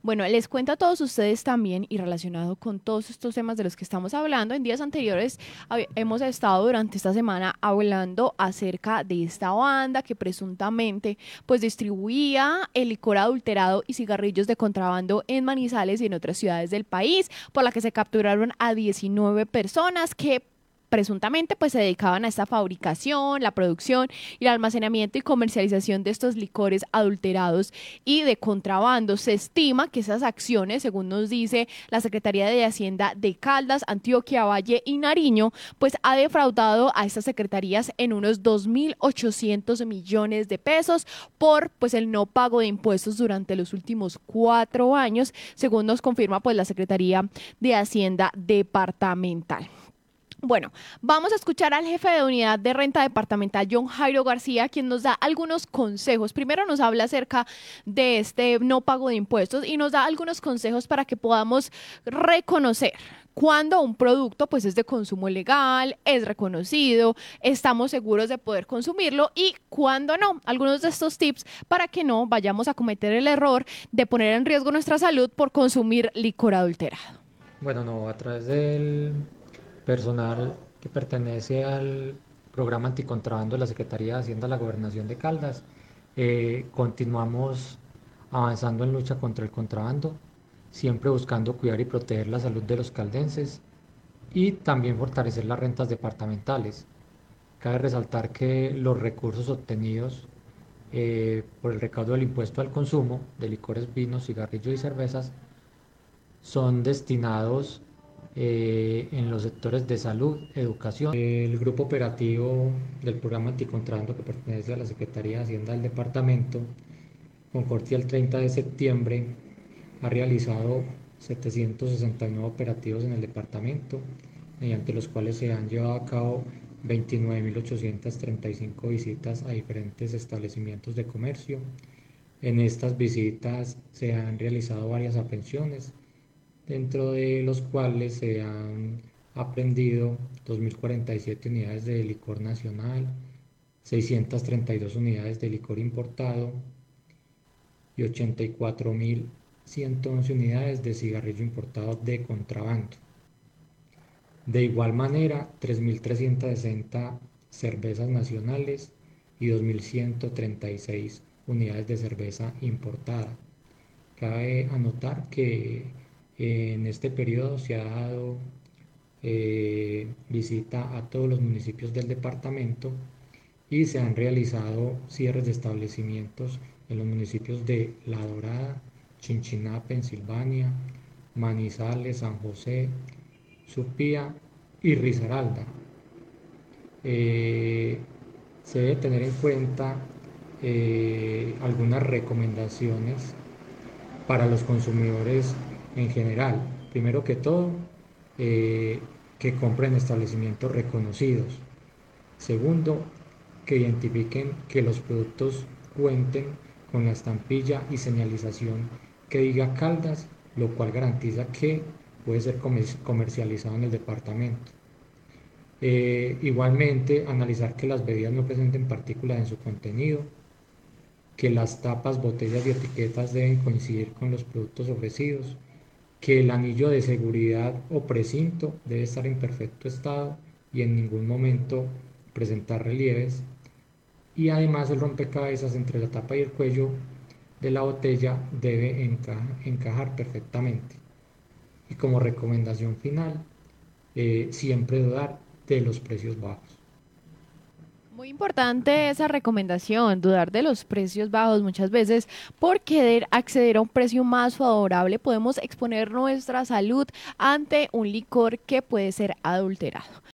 Bueno, les cuento a todos ustedes también y relacionado con todos estos temas de los que estamos hablando, en días anteriores hemos estado durante esta semana hablando acerca de esta banda que presuntamente pues distribuía el licor adulterado y cigarrillos de contrabando en Manizales y en otras ciudades del país, por la que se capturaron a 19 personas que presuntamente pues se dedicaban a esta fabricación, la producción y el almacenamiento y comercialización de estos licores adulterados y de contrabando. Se estima que esas acciones, según nos dice la Secretaría de Hacienda de Caldas, Antioquia, Valle y Nariño, pues ha defraudado a estas secretarías en unos 2.800 millones de pesos por pues el no pago de impuestos durante los últimos cuatro años, según nos confirma pues la Secretaría de Hacienda Departamental. Bueno, vamos a escuchar al jefe de unidad de renta departamental, John Jairo García, quien nos da algunos consejos. Primero nos habla acerca de este no pago de impuestos y nos da algunos consejos para que podamos reconocer cuando un producto pues es de consumo legal, es reconocido, estamos seguros de poder consumirlo y cuando no. Algunos de estos tips para que no vayamos a cometer el error de poner en riesgo nuestra salud por consumir licor adulterado. Bueno, no, a través del personal que pertenece al programa anticontrabando de la Secretaría de Hacienda de la Gobernación de Caldas. Eh, continuamos avanzando en lucha contra el contrabando, siempre buscando cuidar y proteger la salud de los caldenses y también fortalecer las rentas departamentales. Cabe resaltar que los recursos obtenidos eh, por el recaudo del impuesto al consumo de licores, vinos, cigarrillos y cervezas son destinados eh, en los sectores de salud, educación. El grupo operativo del programa anticontrabando que pertenece a la Secretaría de Hacienda del Departamento, con corte al 30 de septiembre, ha realizado 769 operativos en el departamento, mediante los cuales se han llevado a cabo 29.835 visitas a diferentes establecimientos de comercio. En estas visitas se han realizado varias aprehensiones, dentro de los cuales se han aprendido 2.047 unidades de licor nacional, 632 unidades de licor importado y 84.111 unidades de cigarrillo importado de contrabando. De igual manera, 3.360 cervezas nacionales y 2.136 unidades de cerveza importada. Cabe anotar que en este periodo se ha dado eh, visita a todos los municipios del departamento y se han realizado cierres de establecimientos en los municipios de La Dorada, Chinchiná, Pensilvania, Manizales, San José, Supía y Risaralda. Eh, se debe tener en cuenta eh, algunas recomendaciones para los consumidores en general. Primero que todo, eh, que compren establecimientos reconocidos. Segundo, que identifiquen que los productos cuenten con la estampilla y señalización que diga Caldas, lo cual garantiza que puede ser comercializado en el departamento. Eh, igualmente, analizar que las bebidas no presenten partículas en su contenido, que las tapas, botellas y etiquetas deben coincidir con los productos ofrecidos, que el anillo de seguridad o precinto debe estar en perfecto estado y en ningún momento presentar relieves y además el rompecabezas entre la tapa y el cuello de la botella debe encajar perfectamente. Y como recomendación final, eh, siempre dudar de los precios bajos. Muy importante esa recomendación, dudar de los precios bajos muchas veces por querer acceder a un precio más favorable podemos exponer nuestra salud ante un licor que puede ser adulterado.